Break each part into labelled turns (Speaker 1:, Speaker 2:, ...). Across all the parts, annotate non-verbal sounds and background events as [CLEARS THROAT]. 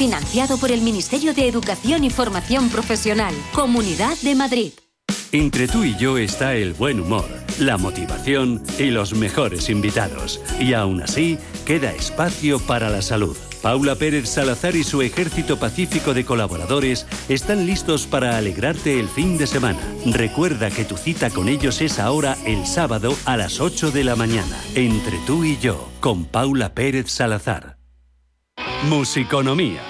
Speaker 1: Financiado por el Ministerio de Educación y Formación Profesional. Comunidad de Madrid.
Speaker 2: Entre tú y yo está el buen humor, la motivación y los mejores invitados. Y aún así, queda espacio para la salud. Paula Pérez Salazar y su ejército pacífico de colaboradores están listos para alegrarte el fin de semana. Recuerda que tu cita con ellos es ahora el sábado a las 8 de la mañana. Entre tú y yo, con Paula Pérez Salazar. Musiconomía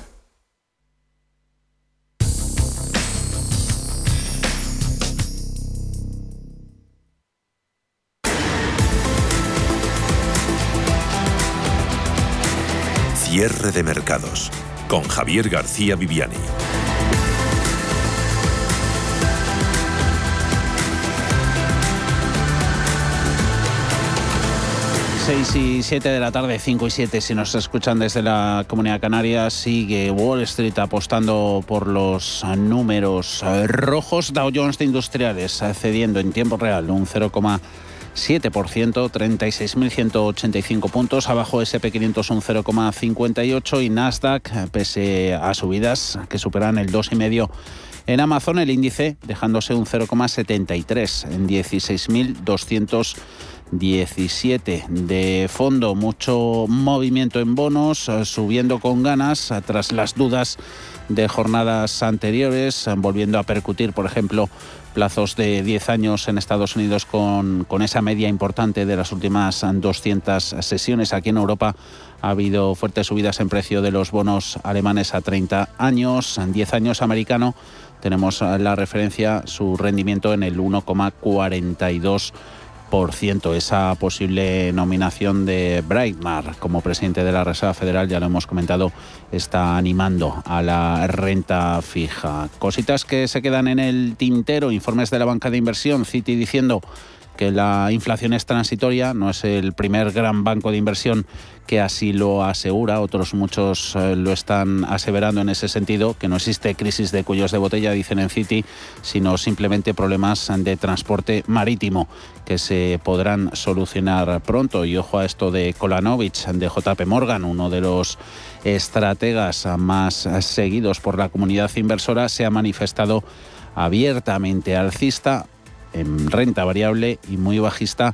Speaker 3: Cierre de mercados con Javier García Viviani.
Speaker 4: 6 y 7 de la tarde, 5 y 7 si nos escuchan desde la Comunidad Canaria, sigue Wall Street apostando por los números rojos, Dow Jones de Industriales cediendo en tiempo real un 0, 7%, 36.185 puntos. Abajo SP500 un 0,58 y Nasdaq, pese a subidas que superan el 2,5%. En Amazon el índice dejándose un 0,73 en 16.217 de fondo, mucho movimiento en bonos, subiendo con ganas tras las dudas de jornadas anteriores, volviendo a percutir, por ejemplo, plazos de 10 años en Estados Unidos con, con esa media importante de las últimas 200 sesiones. Aquí en Europa ha habido fuertes subidas en precio de los bonos alemanes a 30 años, en 10 años americano. Tenemos la referencia, su rendimiento en el 1,42 esa posible nominación de Breitmar como presidente de la Reserva Federal, ya lo hemos comentado, está animando a la renta fija. Cositas que se quedan en el tintero, informes de la banca de inversión, Citi diciendo que la inflación es transitoria, no es el primer gran banco de inversión que así lo asegura, otros muchos eh, lo están aseverando en ese sentido, que no existe crisis de cuellos de botella, dicen en Citi, sino simplemente problemas de transporte marítimo que se podrán solucionar pronto. Y ojo a esto de Kolanovich, de JP Morgan, uno de los estrategas más seguidos por la comunidad inversora, se ha manifestado abiertamente alcista en renta variable y muy bajista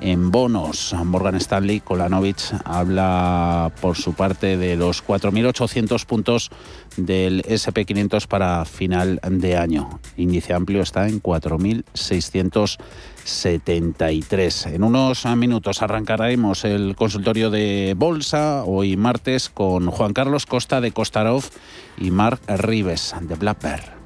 Speaker 4: en bonos. Morgan Stanley, Kolanovich, habla por su parte de los 4.800 puntos del SP500 para final de año. Índice amplio está en 4.673. En unos minutos arrancaremos el consultorio de bolsa, hoy martes, con Juan Carlos Costa de Costarov y Mark Rives de Black Bear.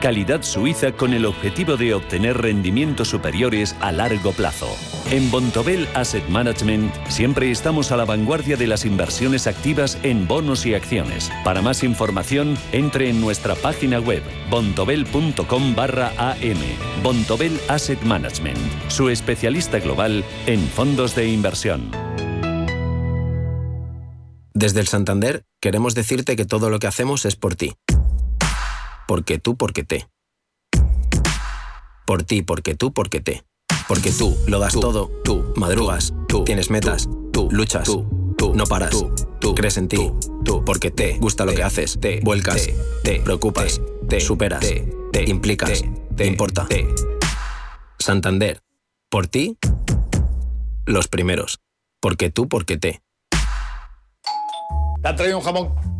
Speaker 2: calidad suiza con el objetivo de obtener rendimientos superiores a largo plazo. En Bontobel Asset Management siempre estamos a la vanguardia de las inversiones activas en bonos y acciones. Para más información, entre en nuestra página web bontobel.com barra am. Bontobel Asset Management, su especialista global en fondos de inversión.
Speaker 5: Desde el Santander queremos decirte que todo lo que hacemos es por ti porque tú, porque te. Por ti, porque tú, porque te. Porque tú lo das todo, tú madrugas, tú tienes metas, tú luchas, tú no paras, tú crees en ti, tú porque te gusta lo que haces, te vuelcas, te preocupas, te superas, te implicas, te importa. Santander, por ti, los primeros. Porque tú, porque te.
Speaker 6: ¿Te ha traído un jamón?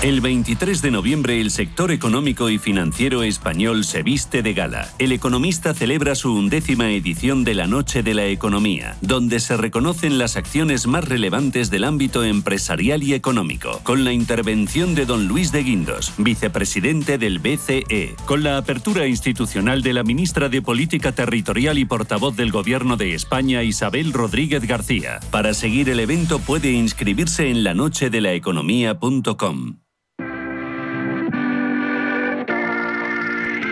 Speaker 2: El 23 de noviembre el sector económico y financiero español se viste de gala. El economista celebra su undécima edición de la Noche de la Economía, donde se reconocen las acciones más relevantes del ámbito empresarial y económico, con la intervención de don Luis de Guindos, vicepresidente del BCE, con la apertura institucional de la ministra de Política Territorial y portavoz del Gobierno de España, Isabel Rodríguez García. Para seguir el evento puede inscribirse en lanochedelaeconomía.com.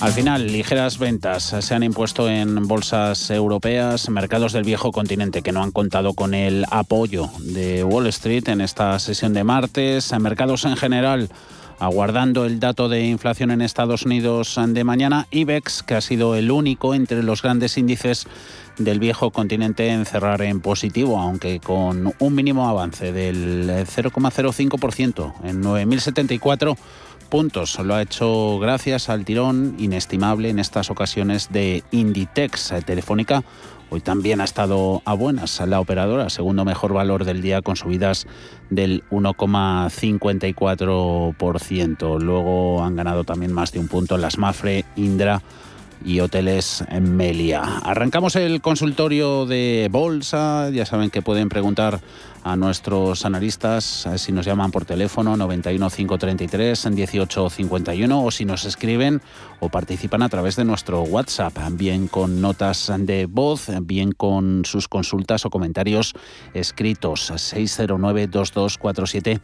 Speaker 4: Al final, ligeras ventas se han impuesto en bolsas europeas, mercados del viejo continente que no han contado con el apoyo de Wall Street en esta sesión de martes, mercados en general aguardando el dato de inflación en Estados Unidos de mañana, IBEX, que ha sido el único entre los grandes índices del viejo continente en cerrar en positivo, aunque con un mínimo avance del 0,05% en 9.074 puntos. Lo ha hecho gracias al tirón inestimable en estas ocasiones de Inditex. Telefónica hoy también ha estado a buenas la operadora, segundo mejor valor del día con subidas del 1,54%. Luego han ganado también más de un punto las Mafre, Indra y hoteles en Melia. Arrancamos el consultorio de bolsa. Ya saben que pueden preguntar a nuestros analistas si nos llaman por teléfono 91 533 18 51 o si nos escriben o participan a través de nuestro WhatsApp, bien con notas de voz, bien con sus consultas o comentarios escritos 609 2247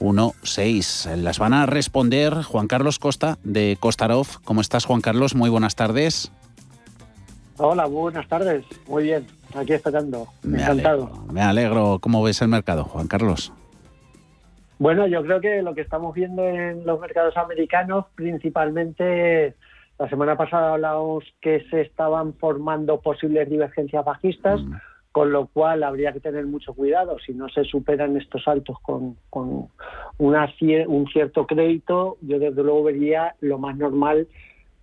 Speaker 4: 16. Las van a responder Juan Carlos Costa de Costarov. ¿Cómo estás, Juan Carlos? Muy buenas tardes.
Speaker 7: Hola, buenas tardes. Muy bien, aquí esperando. Me Encantado.
Speaker 4: Alegro, me alegro. ¿Cómo ves el mercado, Juan Carlos?
Speaker 7: Bueno, yo creo que lo que estamos viendo en los mercados americanos, principalmente la semana pasada hablábamos que se estaban formando posibles divergencias bajistas. Mm con lo cual habría que tener mucho cuidado si no se superan estos saltos con, con una, un cierto crédito. Yo desde luego vería lo más normal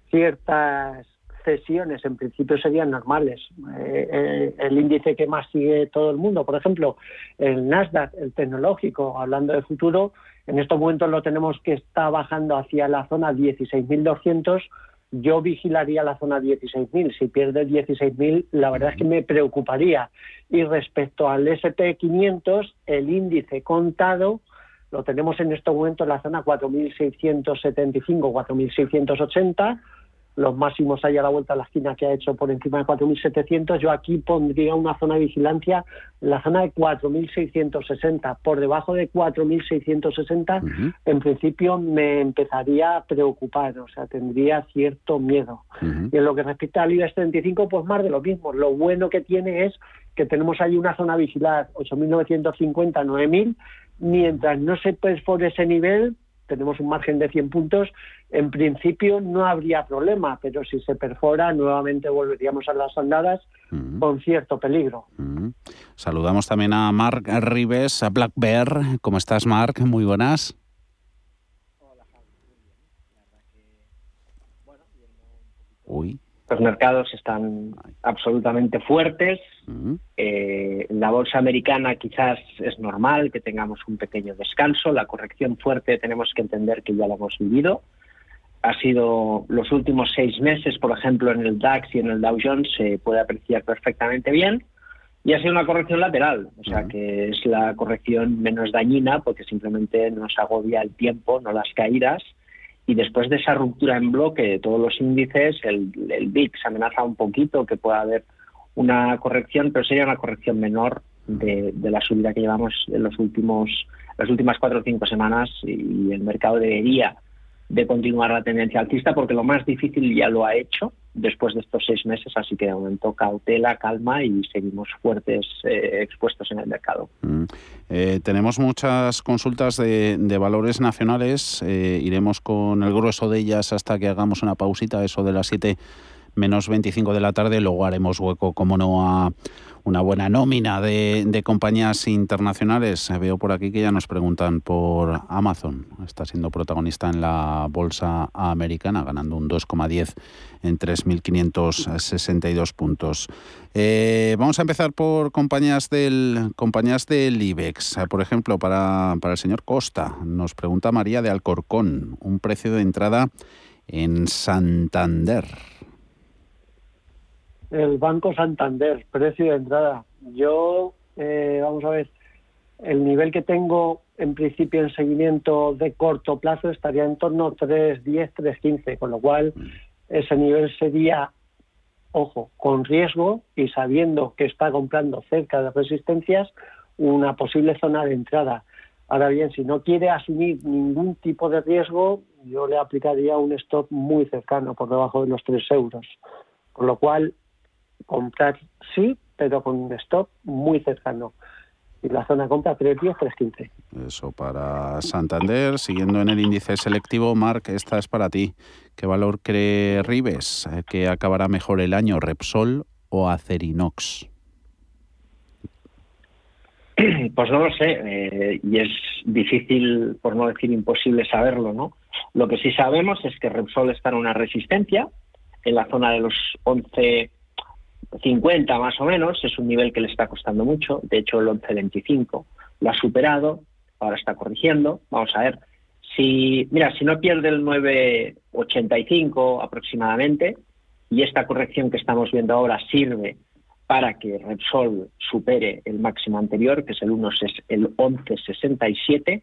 Speaker 7: ciertas cesiones, en principio serían normales. Eh, eh, el índice que más sigue todo el mundo, por ejemplo, el Nasdaq, el tecnológico, hablando de futuro, en estos momentos lo tenemos que está bajando hacia la zona 16.200 yo vigilaría la zona 16.000. Si pierde 16.000, la verdad es que me preocuparía. Y respecto al SP500, el índice contado lo tenemos en este momento en la zona 4.675, 4.680 los máximos ahí a la vuelta de la esquina que ha hecho por encima de 4.700, yo aquí pondría una zona de vigilancia en la zona de 4.660. Por debajo de 4.660, en principio me empezaría a preocupar, o sea, tendría cierto miedo. Y en lo que respecta al IBEX 35, pues más de lo mismo. Lo bueno que tiene es que tenemos ahí una zona vigilar 8.950, 9.000, mientras no se por ese nivel, tenemos un margen de 100 puntos, en principio no habría problema, pero si se perfora, nuevamente volveríamos a las andadas con cierto peligro.
Speaker 4: Saludamos también a Mark Rives, a Black Bear. ¿Cómo estás, Mark? Muy buenas. Uy,
Speaker 8: Los mercados están absolutamente fuertes. Eh, la bolsa americana quizás es normal que tengamos un pequeño descanso. La corrección fuerte tenemos que entender que ya la hemos vivido. Ha sido los últimos seis meses, por ejemplo, en el DAX y en el Dow Jones se puede apreciar perfectamente bien. Y ha sido una corrección lateral, o sea que es la corrección menos dañina porque simplemente nos agobia el tiempo, no las caídas y después de esa ruptura en bloque de todos los índices, el, el VIX amenaza un poquito que pueda haber una corrección, pero sería una corrección menor de, la subida que llevamos en los últimos, las últimas cuatro o cinco semanas. Y el mercado debería de continuar la tendencia alcista porque lo más difícil ya lo ha hecho después de estos seis meses, así que de cautela, calma y seguimos fuertes eh, expuestos en el mercado. Mm.
Speaker 4: Eh, tenemos muchas consultas de, valores nacionales, eh, iremos con el grueso de ellas hasta que hagamos una pausita, eso de las 7 menos 25 de la tarde, luego haremos hueco, como no, a una buena nómina de, compañías internacionales. Veo por aquí que ya nos preguntan por Amazon. Está siendo protagonista en la bolsa americana, ganando un 2,10 en 3.562 puntos. Eh, vamos a empezar por compañías del, compañías del IBEX. Por ejemplo, para, para el señor Costa, nos pregunta María de Alcorcón, un precio de entrada en Santander
Speaker 7: el Banco Santander, precio de entrada. Yo, eh, vamos a ver, el nivel que tengo en principio en seguimiento de corto plazo estaría en torno a 3.10, 3.15, con lo cual ese nivel sería, ojo, con riesgo y sabiendo que está comprando cerca de resistencias, una posible zona de entrada. Ahora bien, si no quiere asumir ningún tipo de riesgo, yo le aplicaría un stop muy cercano, por debajo de los 3 euros. Con lo cual, comprar sí, pero con un stop muy cercano. Y la zona de compra 310, 315.
Speaker 4: Eso para Santander. Siguiendo en el índice selectivo, Marc, esta es para ti. ¿Qué valor cree Ribes eh, que acabará mejor el año, Repsol o Acerinox? [CLEARS THROAT]
Speaker 8: Pues no lo sé, eh, y es difícil, por no decir imposible, saberlo, ¿no? Lo que sí sabemos es que Repsol está en una resistencia en la zona de los 11 50 más o menos, es un nivel que le está costando mucho, de hecho el 11.25 lo ha superado, ahora está corrigiendo, vamos a ver, si, mira, si no pierde el 9.85 aproximadamente, y esta corrección que estamos viendo ahora sirve para que Repsol supere el máximo anterior, que es el, 1, el 11.67,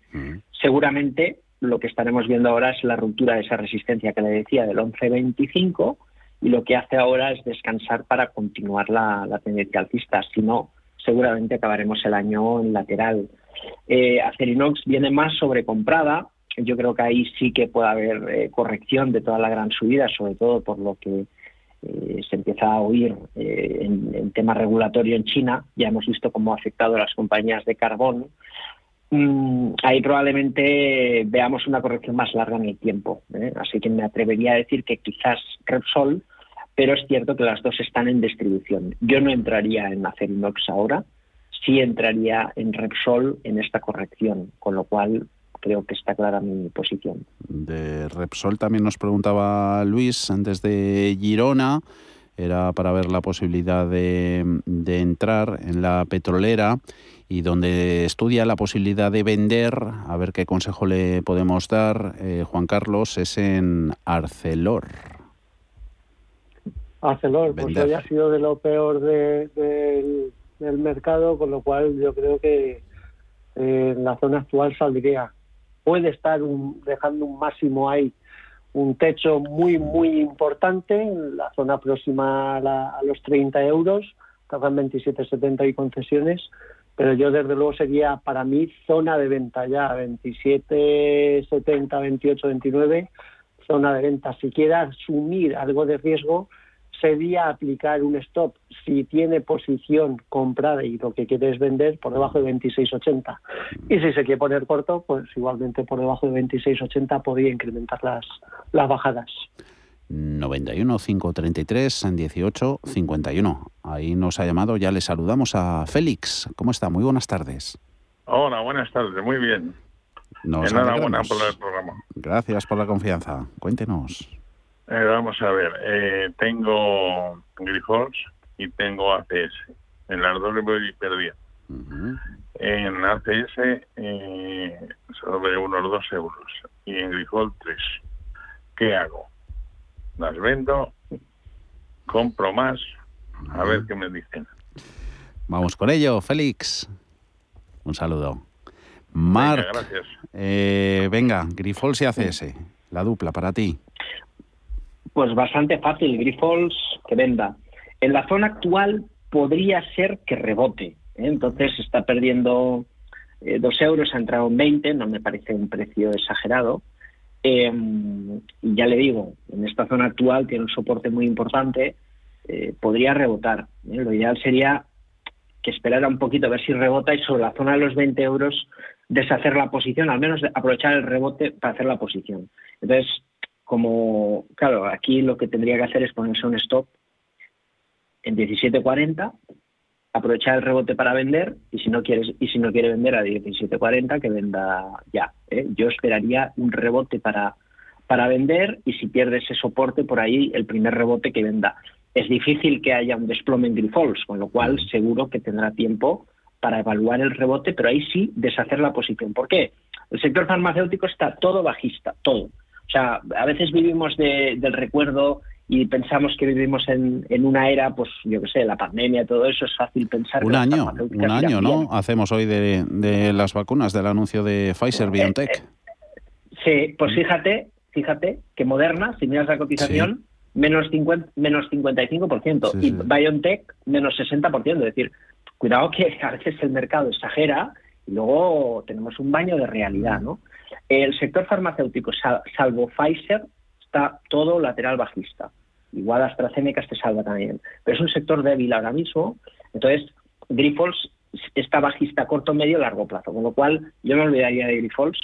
Speaker 8: seguramente lo que estaremos viendo ahora es la ruptura de esa resistencia que le decía del 11.25 y lo que hace ahora es descansar para continuar la, tendencia alcista. Si no, seguramente acabaremos el año en lateral. Eh, Acerinox viene más sobrecomprada. Yo creo que ahí sí que puede haber eh, corrección de toda la gran subida, sobre todo por lo que eh, se empieza a oír en, en, tema regulatorio en China. Ya hemos visto cómo ha afectado a las compañías de carbón. Mm, ahí probablemente veamos una corrección más larga en el tiempo. Así que me atrevería a decir que quizás Repsol pero es cierto que las dos están en distribución. Yo no entraría en Acerinox ahora, sí entraría en Repsol en esta corrección, con lo cual creo que está clara mi posición.
Speaker 4: De Repsol también nos preguntaba Luis desde Girona, era para ver la posibilidad de, entrar en la petrolera y donde estudia la posibilidad de vender, a ver qué consejo le podemos dar, eh, Juan Carlos, es en Arcelor.
Speaker 7: Arcelor, pues hoy ha sido de lo peor del mercado, con lo cual yo creo que eh, en la zona actual saldría. Puede estar dejando un máximo ahí, un techo muy, muy importante, en la zona próxima a, los 30 euros, estaban 27,70 y concesiones, pero yo desde luego sería para mí zona de venta ya, 27,70, 28, 29, zona de venta. Si quiere asumir algo de riesgo, sería aplicar un stop si tiene posición comprada y lo que quiere es vender por debajo de 26.80. Y si se quiere poner corto, pues igualmente por debajo de 26.80 podría incrementar las, las bajadas.
Speaker 4: 91 533 18 51. Ahí nos ha llamado, ya le saludamos a Félix. ¿Cómo está? Muy buenas tardes.
Speaker 9: Hola, buenas tardes, muy bien.
Speaker 4: Enhorabuena por el programa. Gracias por la confianza. Cuéntenos.
Speaker 9: Eh, vamos a ver, eh, tengo Grifols y tengo ACS. En las dos le voy perdiendo. En ACS eh, solo veo unos dos euros y en Grifol tres. ¿Qué hago? Las vendo, compro más, a ver qué me dicen.
Speaker 4: Vamos con ello, Félix. Un saludo. Marc,
Speaker 9: Venga, gracias.
Speaker 4: eh, venga, Grifols y ACS, la dupla para ti.
Speaker 8: Pues bastante fácil, Grifols que venda. En la zona actual podría ser que rebote. ¿eh? Entonces está perdiendo eh, dos euros, ha entrado en 20, no me parece un precio exagerado. Eh, y ya le digo, en esta zona actual tiene un soporte muy importante, eh, podría rebotar. Lo ideal sería que esperara un poquito a ver si rebota y sobre la zona de los 20 euros deshacer la posición, al menos aprovechar el rebote para hacer la posición. Entonces, como, claro, aquí lo que tendría que hacer es ponerse un stop en 17.40, aprovechar el rebote para vender y si no quieres y si no quiere vender a 17.40 que venda ya. ¿eh? Yo esperaría un rebote para para vender y si pierde ese soporte por ahí el primer rebote que venda. Es difícil que haya un desplome en Grifols, con lo cual seguro que tendrá tiempo para evaluar el rebote, pero ahí sí deshacer la posición. ¿Por qué? El sector farmacéutico está todo bajista, todo. O sea, a veces vivimos de- del recuerdo y pensamos que vivimos en, en una era, pues yo qué sé, la pandemia, todo eso, es fácil pensar
Speaker 4: Un año, un año,
Speaker 8: bien.
Speaker 4: ¿no? Hacemos hoy de, de las vacunas, del anuncio de Pfizer BioNTech.
Speaker 8: Sí, pues fíjate, fíjate que Moderna, si miras la cotización, menos, 50, menos 55%
Speaker 4: Sí,
Speaker 8: y
Speaker 4: sí.
Speaker 8: BioNTech menos 60%. Es decir, cuidado que a veces el mercado exagera y luego tenemos un baño de realidad, ¿no? El sector farmacéutico, sal- salvo Pfizer, está todo lateral bajista. Igual AstraZeneca te salva también. Pero es un sector débil ahora mismo. Entonces, Grifols está bajista corto, medio, largo plazo. Con lo cual, yo me olvidaría de Grifols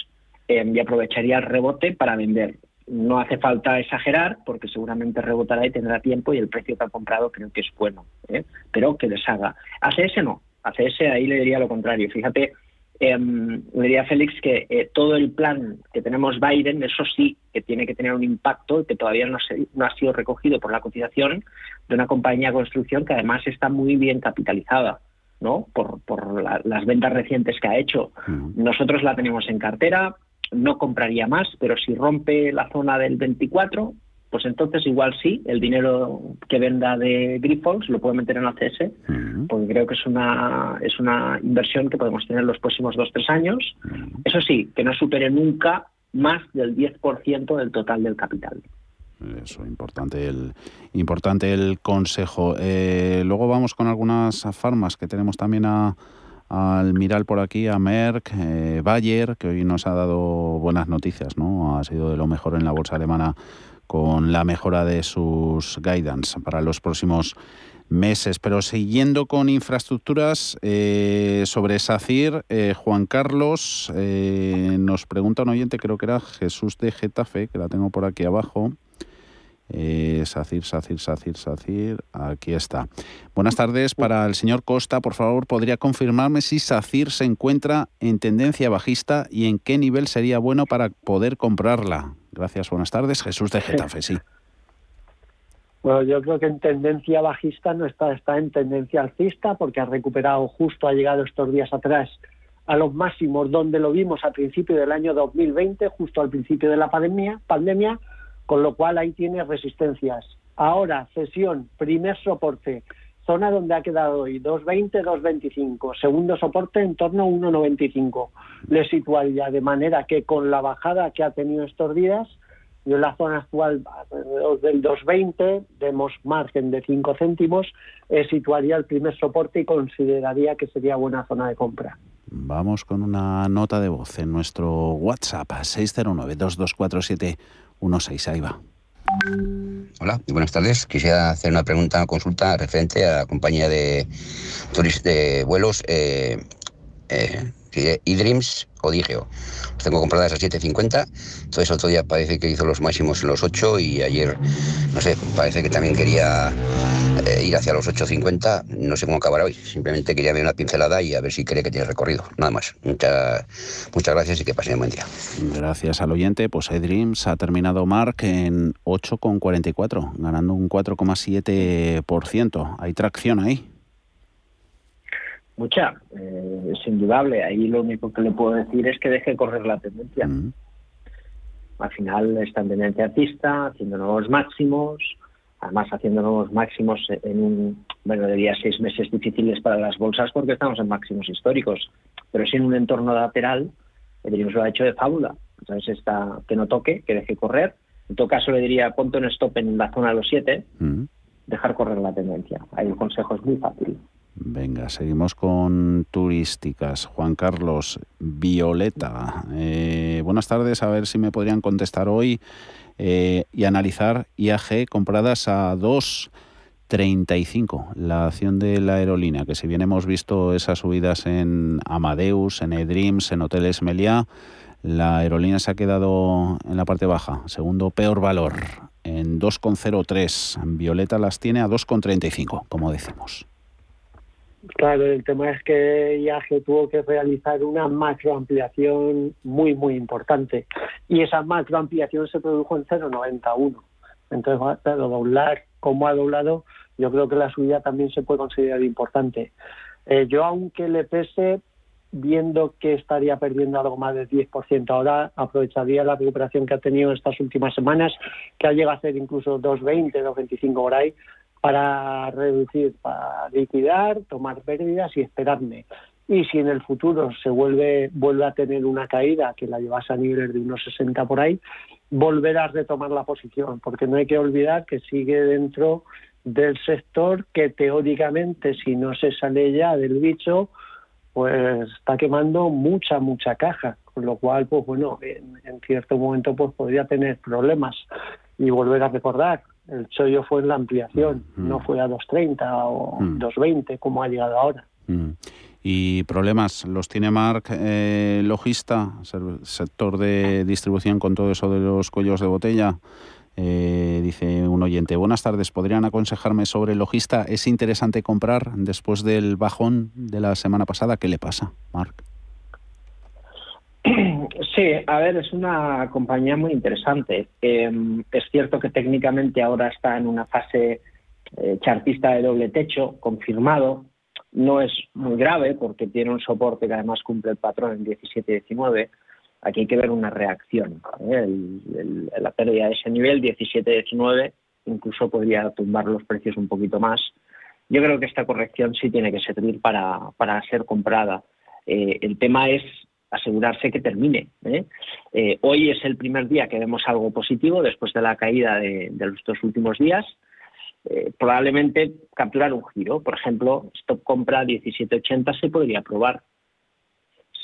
Speaker 8: eh, y aprovecharía el rebote para vender. No hace falta exagerar porque seguramente rebotará y tendrá tiempo y el precio que ha comprado creo que es bueno, ¿eh? pero que deshaga. ACS no, ACS ahí le diría lo contrario. Fíjate, eh, le diría Félix que eh, todo el plan que tenemos Biden, eso sí que tiene que tener un impacto que todavía no, se- no ha sido recogido por la cotización de una compañía de construcción que además está muy bien capitalizada. ¿no? por, por la- las ventas recientes que ha hecho. Nosotros la tenemos en cartera, no compraría más, pero si rompe la zona del 24, pues entonces igual sí, el dinero que venda de Grifols lo puede meter en ACS, porque creo que es una, es una inversión que podemos tener los próximos dos tres años. Eso sí, que no supere nunca más del 10% del total del capital.
Speaker 4: Eso, importante el, importante el consejo. Eh, luego vamos con algunas farmas que tenemos también a, al mirar por aquí, a Merck, eh, Bayer, que hoy nos ha dado buenas noticias, ¿no? Ha sido de lo mejor en la bolsa alemana con la mejora de sus guidance para los próximos meses. Pero siguiendo con infraestructuras, eh, sobre SACIR, eh, Juan Carlos eh, nos pregunta un oyente, creo que era Jesús de Getafe, que la tengo por aquí abajo. SACIR, SACIR, SACIR, SACIR, aquí está. Buenas tardes para el señor Costa. Por favor, ¿podría confirmarme si SACIR se encuentra en tendencia bajista y en qué nivel sería bueno para poder comprarla? Gracias, buenas tardes. Jesús de Getafe, sí. [LAUGHS]
Speaker 7: Bueno, yo creo que en tendencia bajista no está, está en tendencia alcista porque ha recuperado justo, ha llegado estos días atrás a los máximos donde lo vimos al principio del año 2020, justo al principio de la pandemia, pandemia con lo cual ahí tiene resistencias. Ahora, cesión, primer soporte, zona donde ha quedado hoy, 2.20, 2.25, segundo soporte en torno a 1.95. Le situaría de manera que con la bajada que ha tenido estos días, yo en la zona actual alrededor del 2.20, demos margen de 5 céntimos, eh, situaría el primer soporte y consideraría que sería buena zona de compra.
Speaker 4: Vamos con una nota de voz en nuestro WhatsApp 609-224716. Ahí va.
Speaker 10: Hola, buenas tardes. Quisiera hacer una pregunta, una consulta referente a la compañía de, de vuelos eh, eh, o Digeo. Las tengo compradas a 7.50. Entonces, otro día parece que hizo los máximos en los 8 y ayer, no sé, parece que también quería eh, ir hacia los 8.50. No sé cómo acabará hoy. Simplemente quería ver una pincelada y a ver si cree que tiene recorrido. Nada más. Muchas, muchas gracias y que pasen un buen día.
Speaker 4: Gracias al oyente. Pues iDreams ha terminado Mark en 8,44, ganando un 4,7%. ¿Hay tracción ahí?
Speaker 8: Mucha, eh, es indudable. Ahí lo único que le puedo decir es que deje correr la tendencia.
Speaker 4: Mm.
Speaker 8: Al final está en tendencia artista, haciendo nuevos máximos, además haciendo nuevos máximos en un, bueno, diría seis meses difíciles para las bolsas porque estamos en máximos históricos, pero sin un entorno lateral, el lo ha hecho de fábula. Entonces, está, que no toque, que deje correr. En todo caso, le diría, ponte un stop en la zona de los siete,
Speaker 4: Mm.
Speaker 8: dejar correr la tendencia. Ahí el consejo es muy fácil.
Speaker 4: Venga, seguimos con turísticas. Juan Carlos Violeta. Eh, buenas tardes, a ver si me podrían contestar hoy eh, y analizar IAG compradas a 2.35, la acción de la aerolínea, que si bien hemos visto esas subidas en Amadeus, en eDreams, en Hoteles Meliá, la aerolínea se ha quedado en la parte baja, segundo peor valor, en 2,03. Violeta las tiene a 2,35, como decimos.
Speaker 7: Claro, el tema es que IAG tuvo que realizar una macroampliación muy, muy importante. Y esa macroampliación se produjo en 0,91. Entonces, claro, doblar como ha doblado, yo creo que la subida también se puede considerar importante. Eh, yo, aunque le pese, viendo que estaría perdiendo algo más del 10% ahora, aprovecharía la recuperación que ha tenido estas últimas semanas, que ha llegado a ser incluso 2,20, 2,25 por ahí, para reducir, para liquidar, tomar pérdidas y esperarme. Y si en el futuro se vuelve, vuelve a tener una caída que la llevase a niveles de unos 60 por ahí, volver a retomar la posición, porque no hay que olvidar que sigue dentro del sector que teóricamente, si no se sale ya del bicho, pues está quemando mucha, mucha caja, con lo cual, pues bueno, en, en cierto momento pues podría tener problemas. Y volver a recordar, el chollo fue en la ampliación,
Speaker 4: Mm.
Speaker 7: no fue a 2.30 o
Speaker 4: Mm.
Speaker 7: 2.20 como ha llegado ahora.
Speaker 4: Mm. Y problemas los tiene Marc eh, Logista, sector de distribución con todo eso de los cuellos de botella. Eh, dice un oyente, buenas tardes, ¿podrían aconsejarme sobre Logista? ¿Es interesante comprar después del bajón de la semana pasada? ¿Qué le pasa, Marc?
Speaker 8: Sí, a ver, es una compañía muy interesante. Eh, es cierto que técnicamente ahora está en una fase eh, chartista de doble techo, confirmado. No es muy grave porque tiene un soporte que además cumple el patrón en 17-19. Aquí hay que ver una reacción. ¿eh? El- el- la pérdida de ese nivel, 17-19, incluso podría tumbar los precios un poquito más. Yo creo que esta corrección sí tiene que servir para, para ser comprada. Eh, el tema es asegurarse que termine. ¿eh? Eh, hoy es el primer día que vemos algo positivo después de la caída de, los dos últimos días. Eh, probablemente capturar un giro. Por ejemplo, stop compra 17.80 se podría probar.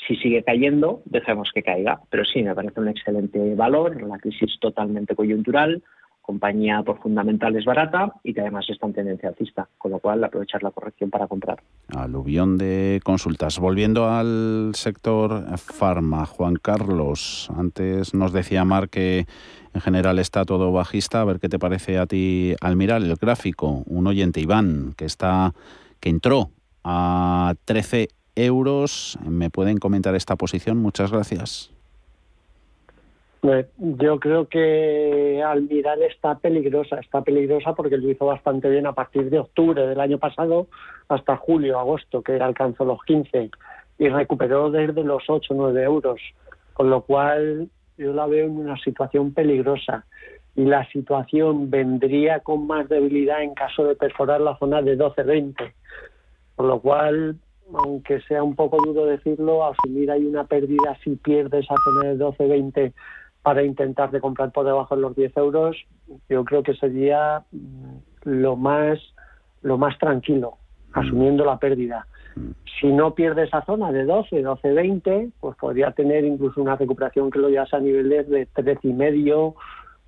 Speaker 8: Si sigue cayendo, dejemos que caiga. Pero sí, me parece un excelente valor. La crisis totalmente coyuntural, compañía por fundamentales barata y que además está en tendencia alcista, con lo cual aprovechar la corrección para comprar.
Speaker 4: Aluvión de consultas. Volviendo al sector farma, Juan Carlos, antes nos decía Mar que en general está todo bajista. A ver qué te parece a ti al mirar el gráfico. Un oyente, Iván, que está que entró a 13 euros. ¿Me pueden comentar esta posición? Muchas gracias.
Speaker 7: Pues Yo creo que Almiral está peligrosa, está peligrosa porque lo hizo bastante bien a partir de octubre del año pasado hasta julio, agosto, que alcanzó los 15 y recuperó desde los 8, 9 euros, con lo cual yo la veo en una situación peligrosa. Y la situación vendría con más debilidad en caso de perforar la zona de 12-20, con lo cual, aunque sea un poco duro decirlo, asumir hay una pérdida si pierde esa zona de 12-20 para intentar de comprar por debajo de los 10 euros, yo creo que sería mm, lo más lo más tranquilo, asumiendo la pérdida. Si no pierde esa zona de 12, 12, 20, pues podría tener incluso una recuperación que lo llevase a niveles de 13 y medio,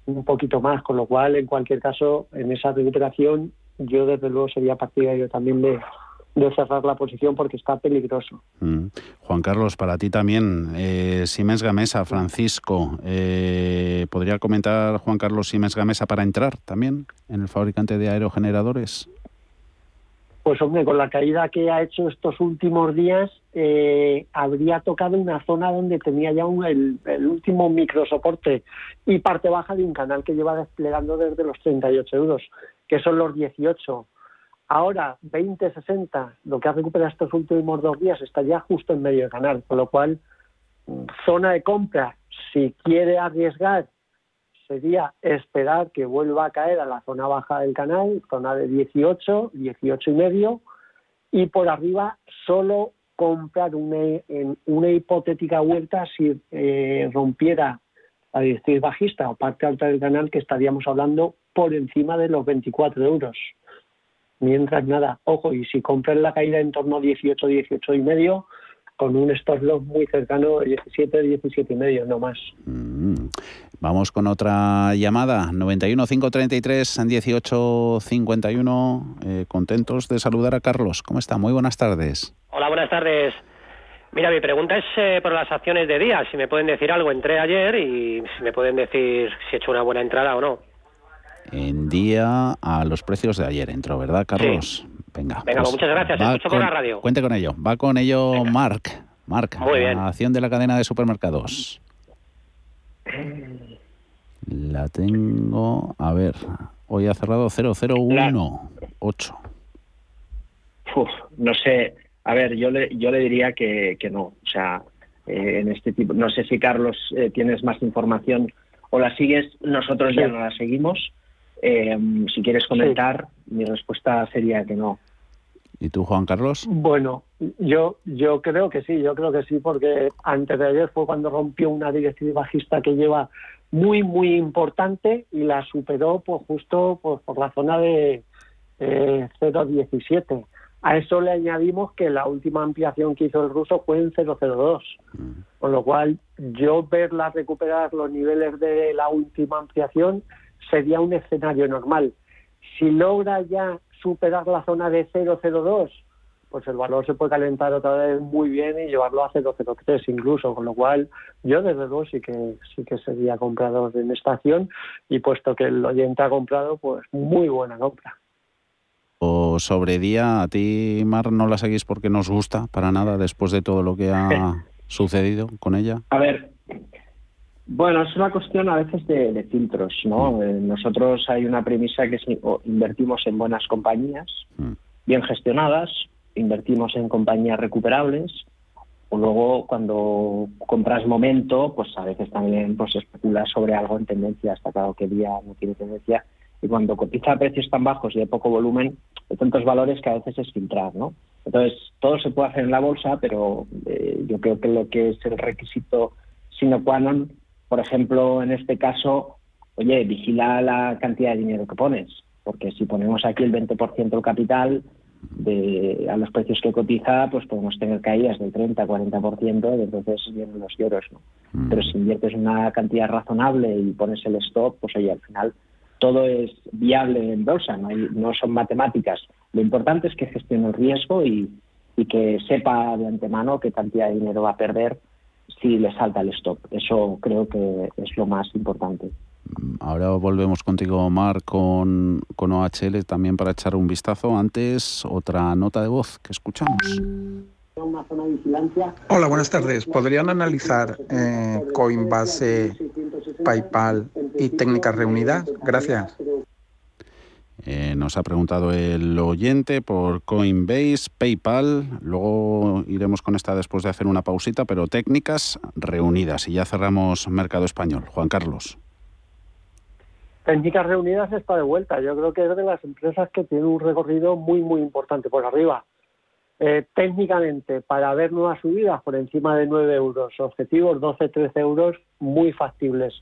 Speaker 7: un poquito más, con lo cual, en cualquier caso, en esa recuperación, yo desde luego sería partidario también de, de cerrar la posición porque está peligroso.
Speaker 4: Mm. Juan Carlos, para ti también, eh, Siemens Gamesa, Francisco, eh, ¿podría comentar Juan Carlos Siemens Gamesa para entrar también en el fabricante de aerogeneradores?
Speaker 7: Pues hombre, con la caída que ha hecho estos últimos días, eh, habría tocado una zona donde tenía ya un, el, el, último microsoporte y parte baja de un canal que lleva desplegando desde los 38 euros, que son los 18. Ahora, 20-60, lo que ha recuperado estos últimos dos días, está ya justo en medio del canal, con lo cual, mm, zona de compra, si quiere arriesgar sería esperar que vuelva a caer a la zona baja del canal, zona de 18, 18 y medio, y por arriba solo comprar una, en una hipotética vuelta si eh, rompiera la directriz bajista o parte alta del canal, que estaríamos hablando por encima de los 24 euros. Mientras nada, ojo, y si compran la caída en torno a 18, 18 y medio, con un stop loss muy cercano de 17, 17 y medio, no más.
Speaker 4: Mm. Vamos con otra llamada, 91 533 18 51. contentos de saludar a Carlos. ¿Cómo está? Muy buenas tardes.
Speaker 11: Hola, buenas tardes. Mira, mi pregunta es eh, por las acciones de día. Si me pueden decir algo, entré ayer y si me pueden decir si he hecho una buena entrada o no.
Speaker 4: En día a los precios de ayer entró, ¿verdad, Carlos?
Speaker 11: Venga, Venga pues muchas gracias. Escucho con, la radio.
Speaker 4: Cuente con ello. Va con ello Mark. Mark,
Speaker 11: Muy bien.
Speaker 4: la acción de la cadena de supermercados. La tengo, a ver, hoy ha cerrado 0018.
Speaker 8: Uf, no sé, a ver, yo le, yo le diría que, que no, o sea, eh, en este tipo, no sé si Carlos eh, tienes más información o la sigues, nosotros ya no la seguimos. Eh, si quieres comentar, mi respuesta sería que no.
Speaker 4: ¿Y tú, Juan Carlos?
Speaker 7: Bueno, yo, yo creo que sí, yo creo que sí, porque antes de ayer fue cuando rompió una directriz bajista que lleva muy, muy importante y la superó pues justo pues, por la zona de eh, 0,17. A eso le añadimos que la última ampliación que hizo el ruso fue en 0,02, mm. con lo cual yo verla recuperar los niveles de la última ampliación sería un escenario normal. Si logra ya superar la zona de 002, pues el valor se puede calentar otra vez muy bien y llevarlo a 003 incluso, con lo cual yo desde luego sí que sí que sería comprador en estación y puesto que el oyente ha comprado, pues muy buena compra.
Speaker 4: O sobre día, a ti Mar no la seguís porque nos gusta para nada después de todo lo que ha [LAUGHS] sucedido con ella.
Speaker 8: A ver, bueno, es una cuestión a veces de, filtros, ¿no? Mm. Eh, nosotros hay una premisa que es invertimos en buenas compañías, mm. bien gestionadas, invertimos en compañías recuperables, o luego cuando compras momento, pues a veces también pues especulas sobre algo en tendencia, hasta claro que día no tiene tendencia, y cuando cotiza a precios tan bajos y de poco volumen, hay tantos valores que a veces es filtrar, ¿no? Entonces, todo se puede hacer en la bolsa, pero eh, yo creo que lo que es el requisito sine qua non por ejemplo, en este caso, oye, vigila la cantidad de dinero que pones, porque si ponemos aquí el 20% del capital de, a los precios que cotiza, pues podemos tener caídas del 30, 40%, y entonces vienen los lloros, ¿no? Mm. Pero si inviertes una cantidad razonable y pones el stop, pues oye, al final todo es viable en bolsa, no, no son matemáticas. Lo importante es que gestione el riesgo y, y que sepa de antemano qué cantidad de dinero va a perder si le salta el stop. Eso creo que es lo más importante.
Speaker 4: Ahora volvemos contigo, Omar, con, con OHL también para echar un vistazo. Antes, otra nota de voz que escuchamos.
Speaker 12: Hola, buenas tardes. ¿Podrían analizar eh, Coinbase, PayPal y técnicas reunidas? Gracias.
Speaker 4: Eh, nos ha preguntado el oyente por Coinbase, PayPal. Luego iremos con esta después de hacer una pausita, pero técnicas reunidas. Y ya cerramos mercado español. Juan Carlos.
Speaker 7: Técnicas reunidas está de vuelta. Yo creo que es de las empresas que tiene un recorrido muy, muy importante por arriba. Eh, técnicamente, para ver nuevas subidas por encima de 9 euros, objetivos 12-13 euros, muy factibles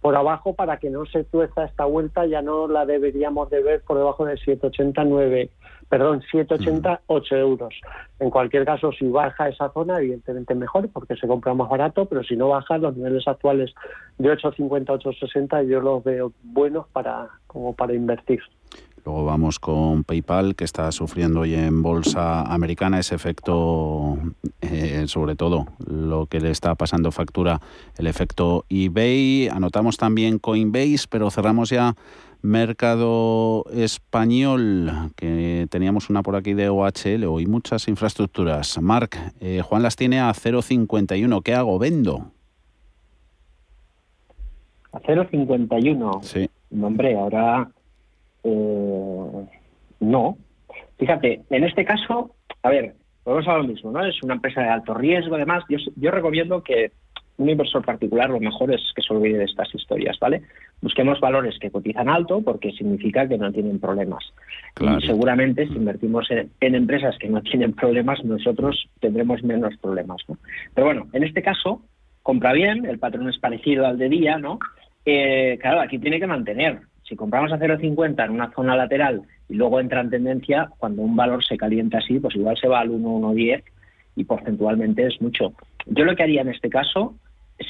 Speaker 7: por abajo para que no se tuerza esta vuelta ya no la deberíamos de ver por debajo de 7,89 perdón 7,88 euros. En cualquier caso si baja esa zona evidentemente mejor porque se compra más barato pero si no baja los niveles actuales de 8,50 8,60 yo los veo buenos para como para invertir
Speaker 4: Luego vamos con PayPal, que está sufriendo hoy en bolsa americana ese efecto, eh, sobre todo lo que le está pasando factura, el efecto eBay. Anotamos también Coinbase, pero cerramos ya mercado español, que teníamos una por aquí de OHL, hoy muchas infraestructuras. Marc, eh, Juan las tiene a 0,51. ¿Qué hago? ¿Vendo?
Speaker 8: A 0,51.
Speaker 4: Sí.
Speaker 8: hombre, ahora eh, no. Fíjate, en este caso, a ver, podemos hablar lo mismo, ¿no? Es una empresa de alto riesgo, además. Yo, yo recomiendo que un inversor particular lo mejor es que se olvide de estas historias, ¿vale? Busquemos valores que cotizan alto porque significa que no tienen problemas. Y seguramente si invertimos en, empresas que no tienen problemas, nosotros tendremos menos problemas, ¿no? Pero bueno, en este caso, compra bien, el patrón es parecido al de día, ¿no? Eh, claro, aquí tiene que mantener. Si compramos a 0,50 en una zona lateral y luego entra en tendencia, cuando un valor se calienta así, pues igual se va al 1,10 y porcentualmente es mucho. Yo lo que haría en este caso,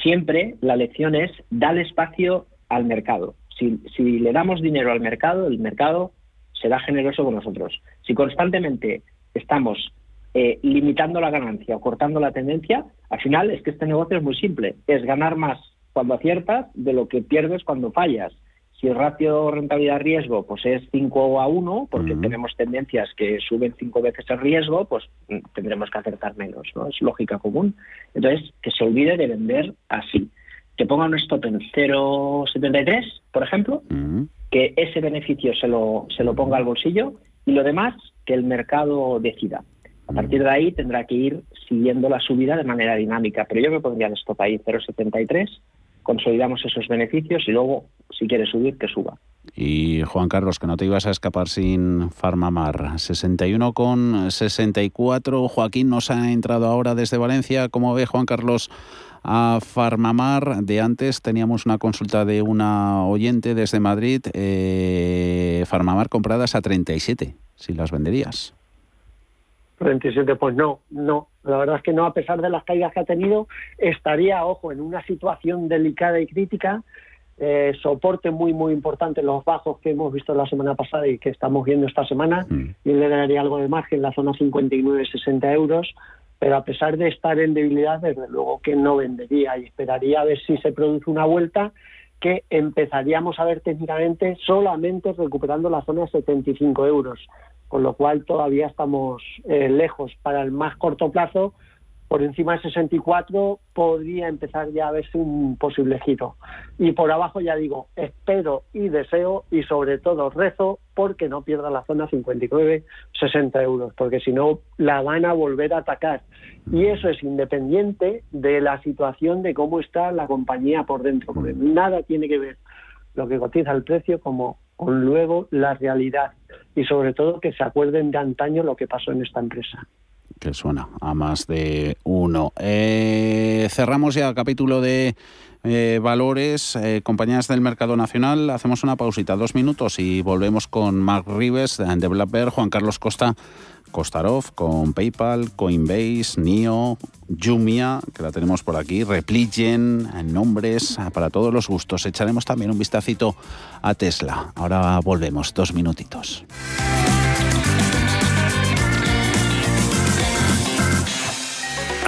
Speaker 8: siempre la lección es dar espacio al mercado. Si, si le damos dinero al mercado, el mercado será generoso con nosotros. Si constantemente estamos eh, limitando la ganancia o cortando la tendencia, al final es que este negocio es muy simple. Es ganar más cuando aciertas de lo que pierdes cuando fallas. Si el ratio rentabilidad-riesgo pues es 5 a 1, porque tenemos tendencias que suben 5 veces el riesgo, pues mm, tendremos que acertar menos, ¿no? Es lógica común. Entonces, que se olvide de vender así. Que ponga un stop en 0,73, por ejemplo, que ese beneficio se lo, se lo ponga al bolsillo y lo demás, que el mercado decida. A partir de ahí tendrá que ir siguiendo la subida de manera dinámica, pero yo me pondría el stop ahí 0,73 consolidamos esos beneficios y luego, si quiere subir, que suba.
Speaker 4: Y Juan Carlos, que no te ibas a escapar sin Farmamar. 61 con 64. Joaquín nos ha entrado ahora desde Valencia. ¿Cómo ve Juan Carlos a Farmamar? De antes teníamos una consulta de una oyente desde Madrid. Eh, Farmamar compradas a 37, si las venderías.
Speaker 7: 27, pues no, no. La verdad es que no, a pesar de las caídas que ha tenido, estaría, ojo, en una situación delicada y crítica. Eh, soporte muy, muy importante los bajos que hemos visto la semana pasada y que estamos viendo esta semana. Mm. Y le daría algo de margen, la zona 59-60 euros. Pero a pesar de estar en debilidad, desde luego que no vendería y esperaría a ver si se produce una vuelta que empezaríamos a ver técnicamente solamente recuperando la zona de 75 euros con lo cual todavía estamos eh, lejos. Para el más corto plazo, por encima de 64 podría empezar ya a verse un posible giro. Y por abajo ya digo, espero y deseo y sobre todo rezo porque no pierda la zona 59, 60 euros, porque si no la van a volver a atacar. Y eso es independiente de la situación de cómo está la compañía por dentro, porque nada tiene que ver lo que cotiza el precio como con luego la realidad y sobre todo que se acuerden de antaño lo que pasó en esta empresa.
Speaker 4: Que suena a más de uno. Eh, cerramos ya el capítulo de eh, valores, eh, compañías del mercado nacional. Hacemos una pausita, dos minutos y volvemos con Mark Rives de Black Juan Carlos Costa Kostarov, con PayPal, Coinbase, NIO, Jumia, que la tenemos por aquí, Repligen, nombres para todos los gustos. Echaremos también un vistacito a Tesla. Ahora volvemos, dos minutitos.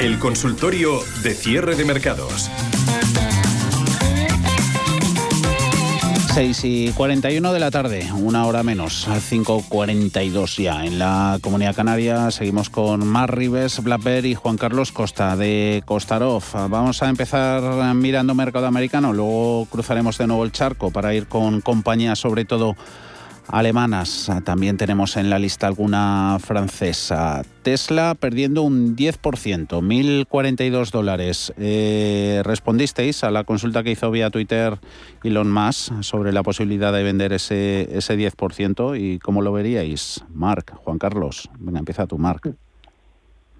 Speaker 13: El consultorio de cierre de mercados.
Speaker 4: 6 y 41 de la tarde, una hora menos, 5.42 ya. En la Comunidad Canaria seguimos con Mar Rives, Blackberry y Juan Carlos Costa de Costarov. Vamos a empezar mirando mercado americano, luego cruzaremos de nuevo el charco para ir con compañías sobre todo alemanas. También tenemos en la lista alguna francesa. Tesla perdiendo un 10%, 1.042 dólares. Eh, respondisteis a la consulta que hizo vía Twitter Elon Musk sobre la posibilidad de vender ese, ese 10% y cómo lo veríais. Marc, Juan Carlos, venga, empieza tú, Marc.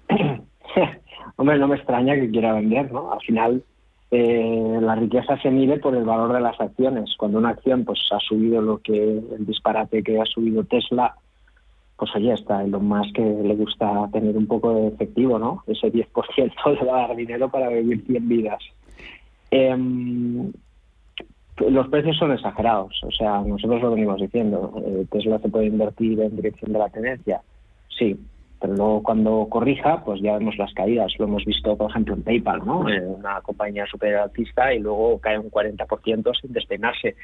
Speaker 4: [CLEARS THROAT]
Speaker 8: Hombre, no me extraña que quiera vender, ¿no? Al final eh, la riqueza se mide por el valor de las acciones. Cuando una acción pues ha subido lo que el disparate que ha subido Tesla, pues allí está lo más que le gusta tener un poco de efectivo, ¿no? Ese 10% [LAUGHS] le va a dar dinero para vivir 100 vidas. Em, los precios son exagerados, o sea, nosotros lo venimos diciendo. Eh, Tesla se puede invertir en dirección de la tendencia, sí, pero luego cuando corrija, pues ya vemos las caídas. Lo hemos visto, por ejemplo, en PayPal, ¿no? una compañía super altista y luego cae un 40% sin despeinarse.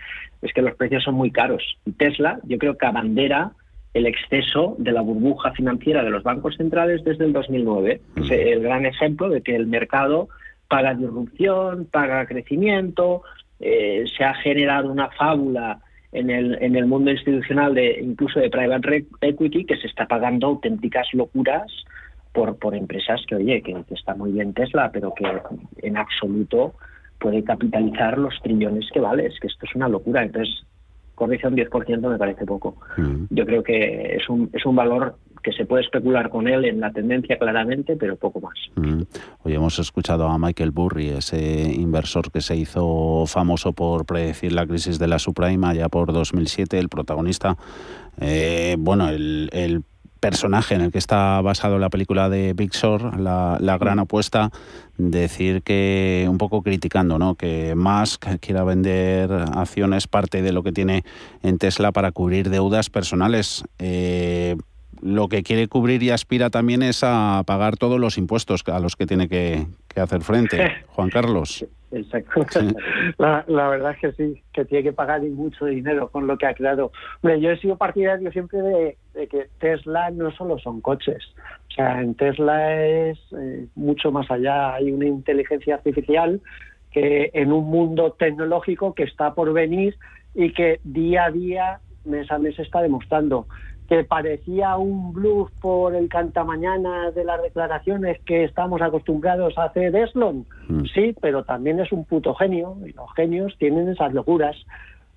Speaker 8: Es que los precios son muy caros. Y Tesla, yo creo que abandera el exceso de la burbuja financiera de los bancos centrales desde el 2009. Es el gran ejemplo de que el mercado paga disrupción, paga crecimiento, eh, se ha generado una fábula en el, en el mundo institucional de incluso de private equity que se está pagando auténticas locuras por, por empresas que, oye, que, está muy bien Tesla, pero que en absoluto puede capitalizar los trillones que vale. Es que esto es una locura. Entonces, corrige un 10% me parece poco. Mm. Yo creo que es un, es un valor que se puede especular con él en la tendencia claramente, pero poco más.
Speaker 4: Mm. Hoy hemos escuchado a Michael Burry, ese inversor que se hizo famoso por predecir la crisis de la subprime ya por 2007, el protagonista, eh, bueno, el, el personaje en el que está basado la película de Big Short, la, la, gran apuesta, decir que un poco criticando, ¿no? Que Musk quiera vender acciones parte de lo que tiene en Tesla para cubrir deudas personales. Eh, lo que quiere cubrir y aspira también es a pagar todos los impuestos a los que tiene que, hacer frente. [LAUGHS] Juan Carlos.
Speaker 7: Exacto. [LAUGHS] La, verdad es que sí, que tiene que pagar mucho dinero con lo que ha creado. Hombre, yo he sido partidario siempre de, que Tesla no solo son coches. O sea, en Tesla es eh, mucho más allá. Hay una inteligencia artificial que en un mundo tecnológico que está por venir y que día a día, mes a mes, está demostrando que parecía un bluff por el cantamañana de las declaraciones que estamos acostumbrados a hacer Eslon. Mm. Sí, pero también es un puto genio y los genios tienen esas locuras.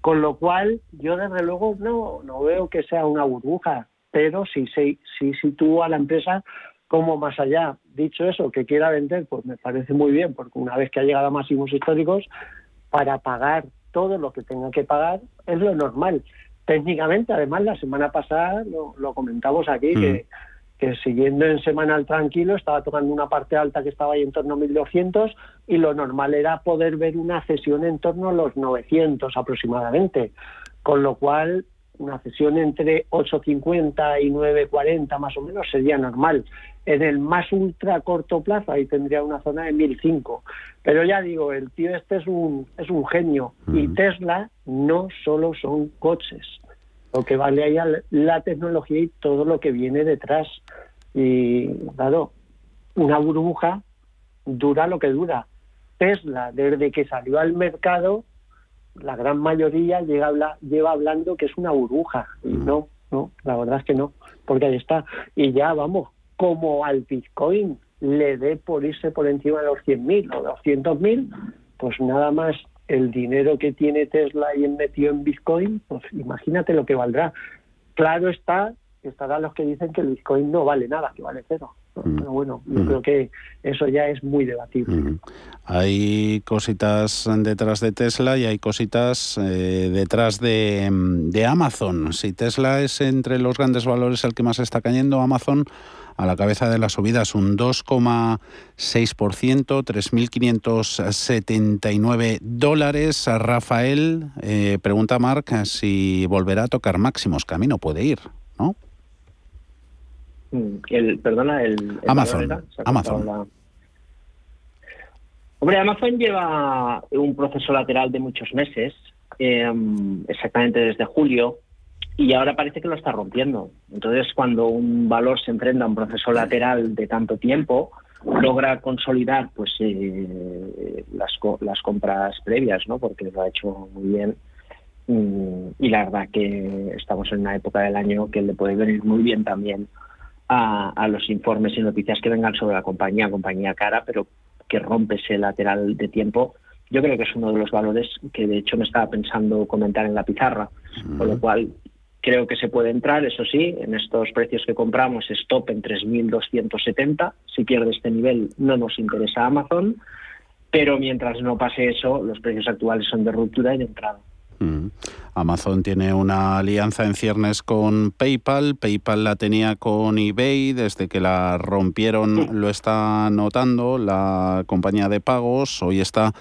Speaker 7: Con lo cual, yo desde luego no, no veo que sea una burbuja, pero sí, sí, sí sitúo a la empresa como más allá. Dicho eso, que quiera vender, pues me parece muy bien, porque una vez que ha llegado a máximos históricos, para pagar todo lo que tenga que pagar es lo normal técnicamente, además, la semana pasada lo, comentamos aquí, que, que siguiendo en semanal tranquilo estaba tocando una parte alta que estaba ahí en torno a 1200 y lo normal era poder ver una cesión en torno a los 900 aproximadamente, con lo cual una cesión entre 8.50 y 9.40 más o menos sería normal. En el más ultra corto plazo ahí tendría una zona de 1.005. Pero ya digo, el tío este es un, es un genio y Tesla no solo son coches. Lo que vale ahí la tecnología y todo lo que viene detrás. Y claro, una burbuja dura lo que dura. Tesla, desde que salió al mercado, la gran mayoría llega lleva hablando que es una burbuja. Y no, no, la verdad es que no, porque ahí está. Y ya vamos, como al Bitcoin le dé por irse por encima de los 100.000 o 200.000, pues nada más el dinero que tiene Tesla y metido en Bitcoin, pues imagínate lo que valdrá. Claro está, estarán los que dicen que el Bitcoin no vale nada, que vale cero. Pero bueno, yo creo que eso ya es muy debatible.
Speaker 4: Hay cositas detrás de Tesla y hay cositas eh, detrás de, de, Amazon. Si Tesla es entre los grandes valores el que más está cayendo, Amazon a la cabeza de las subidas un 2,6%, 3.579 dólares. Rafael eh, pregunta a Marc si volverá a tocar máximos. Camino puede ir.
Speaker 8: Mm, el, perdona, el,
Speaker 4: Amazon. Amazon.
Speaker 8: Hombre, Amazon lleva un proceso lateral de muchos meses, em, exactamente desde julio, y ahora parece que lo está rompiendo. Entonces, cuando un valor se enfrenta a un proceso lateral de tanto tiempo, logra consolidar pues eh, las, las compras previas, ¿no? Porque lo ha hecho muy bien. Mm, y la verdad que estamos en una época del año que le puede venir muy bien también a, los informes y noticias que vengan sobre la compañía, compañía cara, pero que rompe ese lateral de tiempo. Yo creo que es uno de los valores que de hecho me estaba pensando comentar en la pizarra, con lo cual creo que se puede entrar, eso sí, en estos precios que compramos, stop en 3.270. Si pierde este nivel, no nos interesa Amazon, pero mientras no pase eso, los precios actuales son de ruptura y de entrada.
Speaker 4: Mm. Amazon tiene una alianza en ciernes con PayPal. PayPal la tenía con eBay. Desde que la rompieron lo está notando la compañía de pagos. Hoy está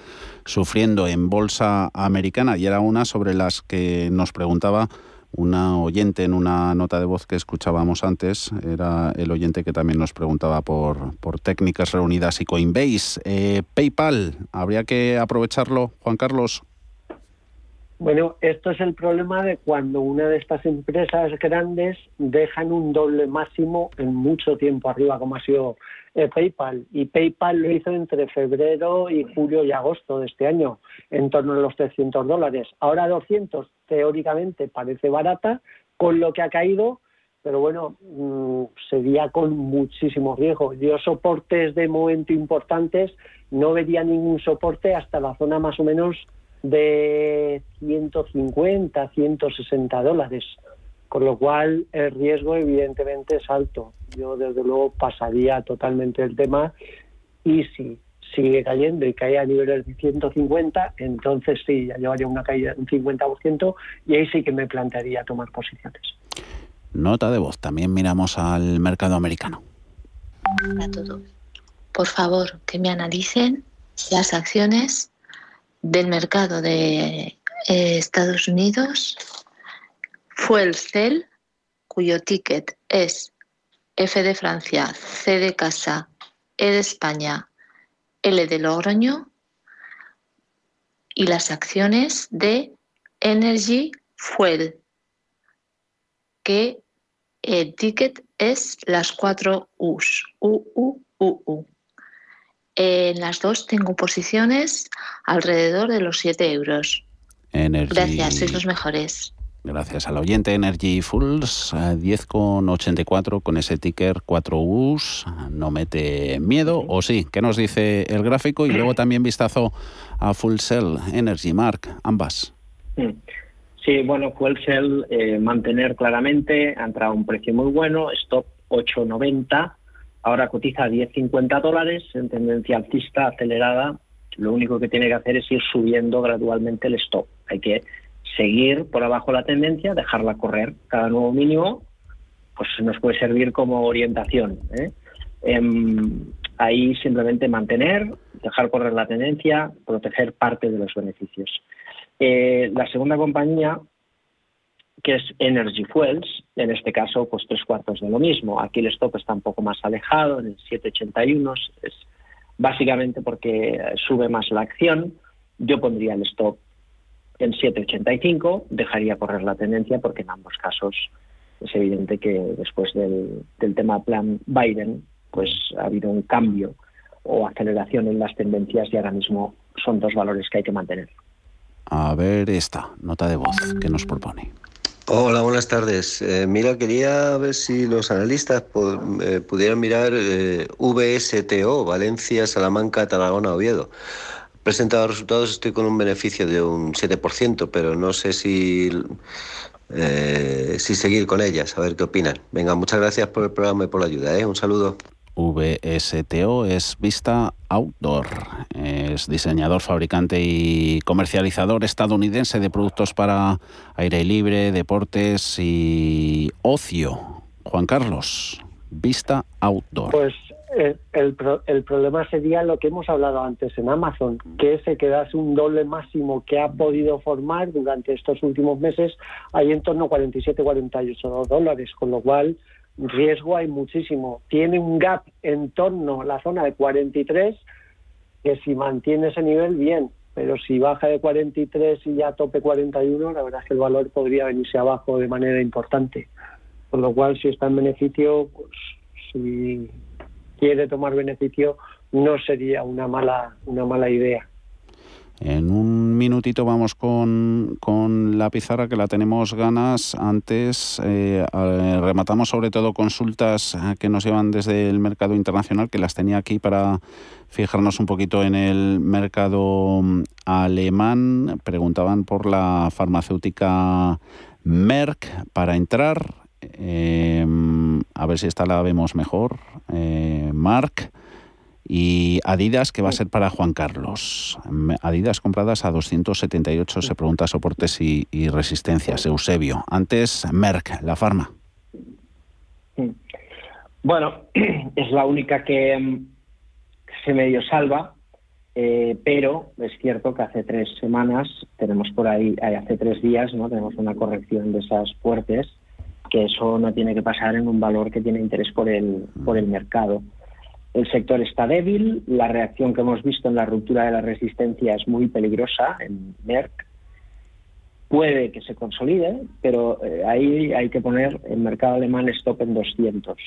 Speaker 4: sufriendo en bolsa americana y era una sobre las que nos preguntaba una oyente en una nota de voz que escuchábamos antes. Era el oyente que también nos preguntaba por, por técnicas reunidas y Coinbase. Eh, PayPal, ¿habría que aprovecharlo, Juan Carlos?
Speaker 7: Bueno, esto es el problema de cuando una de estas empresas grandes dejan un doble máximo en mucho tiempo arriba, como ha sido eh, PayPal. Y PayPal lo hizo entre febrero y julio y agosto de este año, en torno a los 300 dólares. Ahora 200, teóricamente, parece barata, con lo que ha caído, pero bueno, mm, sería con muchísimo riesgo. Yo soportes de momento importantes, no vería ningún soporte hasta la zona más o menos de 150, 160 dólares, con lo cual el riesgo evidentemente es alto. Yo desde luego pasaría totalmente el tema y si sigue cayendo y cae a niveles de 150, entonces sí, ya llevaría una caída de un 50% y ahí sí que me plantearía tomar posiciones.
Speaker 4: Nota de voz, también miramos al mercado americano.
Speaker 14: A todos. Por favor, que me analicen las acciones del mercado de eh, Estados Unidos fue el CEL, cuyo ticket es F de Francia, C de Casa, E de España, L de Logroño, y las acciones de Energy Fuel, que el ticket es las cuatro U's, U, U, U, U. En las dos tengo posiciones alrededor de los 7 euros. Gracias, sois los mejores.
Speaker 4: Gracias al oyente Energy Fulls, 10,84 con ese ticker 4Us. No mete miedo, o sí, ¿qué nos dice el gráfico? Y luego también vistazo a Full Cell Energy Mark, ambas.
Speaker 8: Sí, bueno, Full Cell eh, mantener claramente, ha entrado a un precio muy bueno, stop 8,90 Ahora cotiza 10,50 dólares en tendencia alcista acelerada. Lo único que tiene que hacer es ir subiendo gradualmente el stop. Hay que seguir por abajo la tendencia, dejarla correr cada nuevo mínimo pues nos puede servir como orientación. ¿eh? Em, ahí simplemente mantener, dejar correr la tendencia, proteger parte de los beneficios. Eh, la segunda compañía, que es Energy Fuels, en este caso, pues tres cuartos de lo mismo. Aquí el stop está un poco más alejado, en el 781, es básicamente porque sube más la acción. Yo pondría el stop en 785, dejaría correr la tendencia porque en ambos casos es evidente que después del, del tema plan Biden, pues ha habido un cambio o aceleración en las tendencias y ahora mismo son dos valores que hay que mantener.
Speaker 4: A ver esta nota de voz que nos propone.
Speaker 15: Hola, buenas tardes. Eh, mira, quería ver si los analistas eh, pudieran mirar eh, VSTO, Valencia, Salamanca, Tarragona, Oviedo. Presentado resultados, estoy con un beneficio de un 7%, pero no sé si, si seguir con ellas, a ver qué opinan. Venga, muchas gracias por el programa y por la ayuda. Un saludo.
Speaker 4: VSTO es Vista Outdoor. Es diseñador, fabricante y comercializador estadounidense de productos para aire libre, deportes y ocio. Juan Carlos, Vista Outdoor.
Speaker 7: Pues eh, el, el, problema sería lo que hemos hablado antes en Amazon, que se quedase un doble máximo que ha podido formar durante estos últimos meses hay en torno a 47-48 dólares, con lo cual riesgo hay muchísimo. Tiene un gap en torno a la zona de 43, que si mantiene ese nivel, bien, pero si baja de 43 y ya tope 41, la verdad es que el valor podría venirse abajo de manera importante. Por lo cual, si está en beneficio, pues si quiere tomar beneficio, no sería una mala, una mala idea.
Speaker 4: En un minutito vamos con, la pizarra que la tenemos ganas. Antes eh, rematamos sobre todo consultas eh, que nos llevan desde el mercado internacional, que las tenía aquí para fijarnos un poquito en el mercado mm, alemán. Preguntaban por la farmacéutica Merck para entrar. Eh, a ver si esta la vemos mejor. Mark y Adidas, que va a ser para Juan Carlos. Adidas compradas a 278, se pregunta soportes y, resistencias. Eusebio. Antes, Merck, la farma.
Speaker 8: Bueno, [CLEARS THROAT] es la única que mm, se medio salva, eh, pero es cierto que hace tres semanas tenemos por ahí, eh, hace tres días, no tenemos una corrección de esas fuertes, que eso no tiene que pasar en un valor que tiene interés por el, por el mercado. El sector está débil, la reacción que hemos visto en la ruptura de la resistencia es muy peligrosa en Merck. Puede que se consolide, pero eh, ahí hay que poner el mercado alemán stop en 200.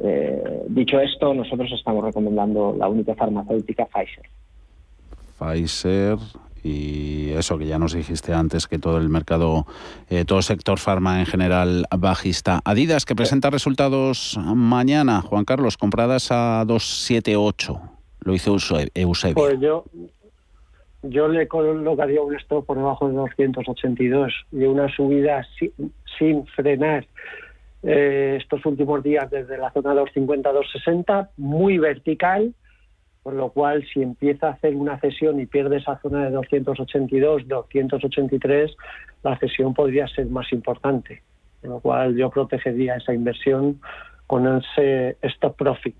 Speaker 8: Eh, dicho esto, nosotros estamos recomendando la única farmacéutica Pfizer.
Speaker 4: Pfizer y eso que ya nos dijiste antes, que todo el mercado, eh, todo sector farma en general bajista. Adidas, que presenta resultados mañana, Juan Carlos, compradas a 278. Lo hizo Eusebio.
Speaker 7: Pues yo, yo le colocaría un stop por debajo de 282 y una subida sin, frenar eh, estos últimos días desde la zona 250-260, muy vertical por lo cual si empieza a hacer una cesión y pierde esa zona de 282, 283, la cesión podría ser más importante, por lo cual yo protegería esa inversión con ese stop profit.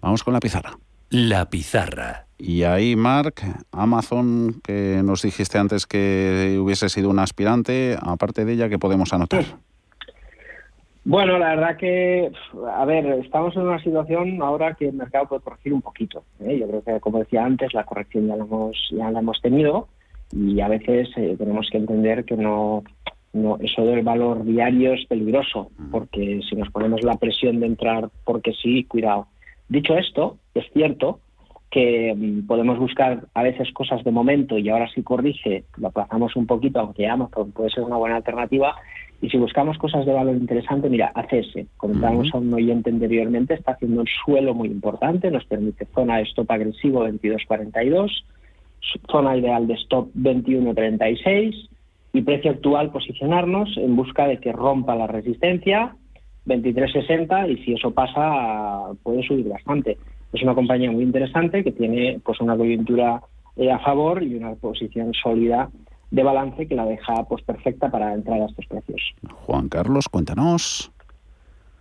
Speaker 4: Vamos con la pizarra.
Speaker 2: La pizarra.
Speaker 4: Y ahí, Mark, Amazon, que nos dijiste antes que hubiese sido un aspirante, aparte de ella, ¿qué podemos anotar?
Speaker 8: Bueno, la verdad que, a ver, estamos en una situación ahora que el mercado puede corregir un poquito. ¿eh? Yo creo que, como decía antes, la corrección ya la hemos, ya la hemos tenido y a veces eh, tenemos que entender que no, no, eso del valor diario es peligroso, porque si nos ponemos la presión de entrar porque sí, cuidado. Dicho esto, es cierto que mm, podemos buscar a veces cosas de momento y ahora si corrige, lo aplazamos un poquito, aunque Amazon puede ser una buena alternativa, y si buscamos cosas de valor interesante, mira, ACS, comentábamos a un oyente anteriormente, está haciendo un suelo muy importante, nos permite zona de stop agresivo 22.42, zona ideal de stop 21.36 y precio actual posicionarnos en busca de que rompa la resistencia 23.60 y si eso pasa puede subir bastante. Es una compañía muy interesante que tiene pues una coyuntura eh, a favor y una posición sólida de balance que la deja pues perfecta para entrar a estos precios.
Speaker 4: Juan Carlos, cuéntanos.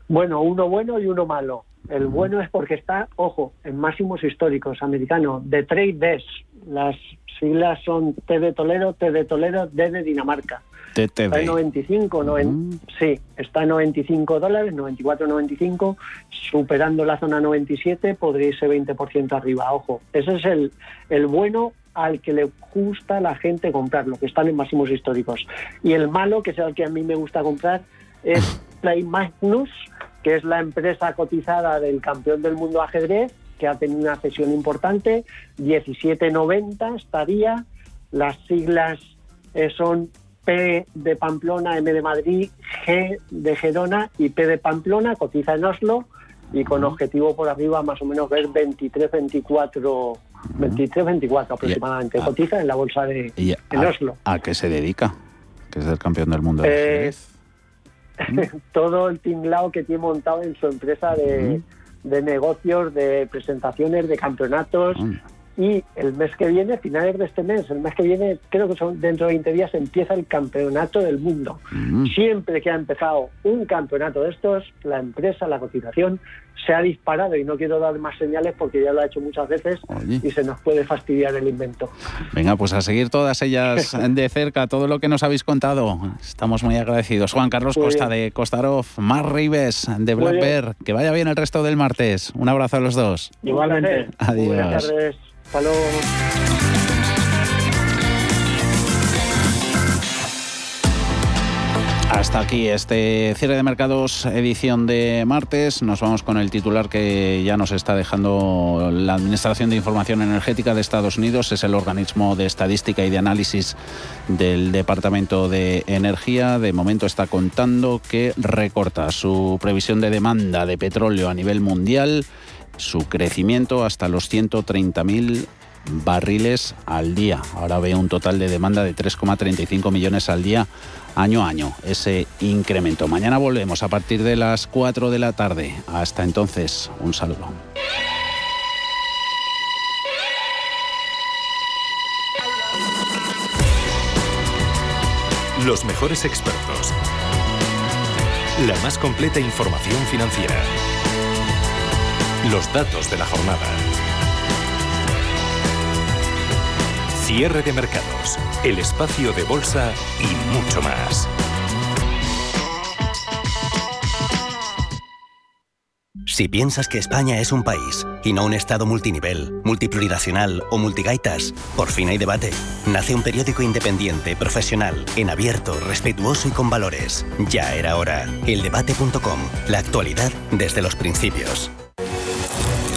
Speaker 7: Bueno, uno bueno y uno malo. El bueno es porque está, ojo, en máximos históricos americano, de Trade Des. Las siglas son T de Toledo, T de Toledo, D de Dinamarca. Está en 95, sí, está en 95 dólares, 94,95, superando la zona 97, podría irse 20% arriba, ojo. Ese es el, el bueno al que le gusta a la gente comprar, lo que están en máximos históricos. Y el malo, que es el que a mí me gusta comprar, es [LAUGHS] Play Magnus, que es la empresa cotizada del campeón del mundo ajedrez, que ha tenido una cesión importante, 17.90 estaría, las siglas eh, son P de Pamplona, M de Madrid, G de Gerona y P de Pamplona, cotiza en Oslo y con objetivo por arriba más o menos ver 23, 24, 23, 24 aproximadamente. cotiza en la bolsa de en Oslo.
Speaker 4: ¿A qué se dedica? Que es el campeón del mundo
Speaker 7: de [LAUGHS] todo el tinglao que tiene montado en su empresa de, de negocios, de presentaciones, de campeonatos, y el mes que viene, finales de este mes, el mes que viene, creo que son dentro de 20 días, empieza el campeonato del mundo. Mm. Siempre que ha empezado un campeonato de estos, la empresa, la cotización, se ha disparado y no quiero dar más señales porque ya lo ha hecho muchas veces y se nos puede fastidiar el invento.
Speaker 4: Venga, pues a seguir todas ellas de cerca, todo lo que nos habéis contado. Estamos muy agradecidos. Juan Carlos Costa de Costarov, Mar Rives de Black Bear. Que vaya bien el resto del martes. Un abrazo a los dos.
Speaker 7: Igualmente.
Speaker 4: Adiós.
Speaker 7: Buenas tardes.
Speaker 4: Hasta aquí este cierre de mercados edición de martes. Nos vamos con el titular que ya nos está dejando la Administración de Información Energética de Estados Unidos. Es el organismo de estadística y de análisis del Departamento de Energía. De momento está contando que recorta su previsión de demanda de petróleo a nivel mundial su crecimiento hasta los 130.000 barriles al día. Ahora ve un total de demanda de 3,35 millones al día año a año, ese incremento. Mañana volvemos a partir de las 4 de la tarde. Hasta entonces, un saludo.
Speaker 2: Los mejores expertos. La más completa información financiera. Los datos de la jornada. Cierre de mercados, el espacio de bolsa y mucho más.
Speaker 16: Si piensas que España es un país y no un Estado multinivel, multiplurinacional o multigaitas, por fin hay debate. Nace un periódico independiente, profesional, en abierto, respetuoso y con valores. Ya era hora. Eldebate.com. La actualidad desde los principios.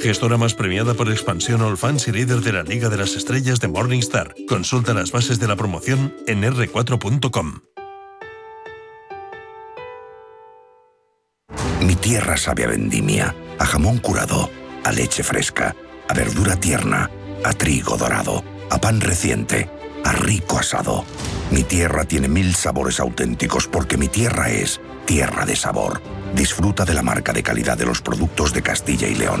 Speaker 17: Gestora más premiada por expansión All Fans y líder de la Liga de las Estrellas de Morningstar. Consulta las bases de la promoción en r4.com.
Speaker 18: Mi tierra sabe a vendimia, a jamón curado, a leche fresca, a verdura tierna, a trigo dorado, a pan reciente, a rico asado. Mi tierra tiene mil sabores auténticos porque mi tierra es tierra de sabor. Disfruta de la marca de calidad de los productos de Castilla y León.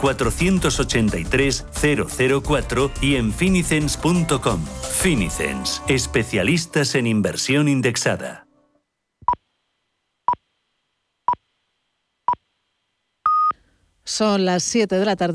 Speaker 2: 483 004 y en finicens.com. Finicens, especialistas en inversión indexada.
Speaker 19: Son las 7 de la tarde.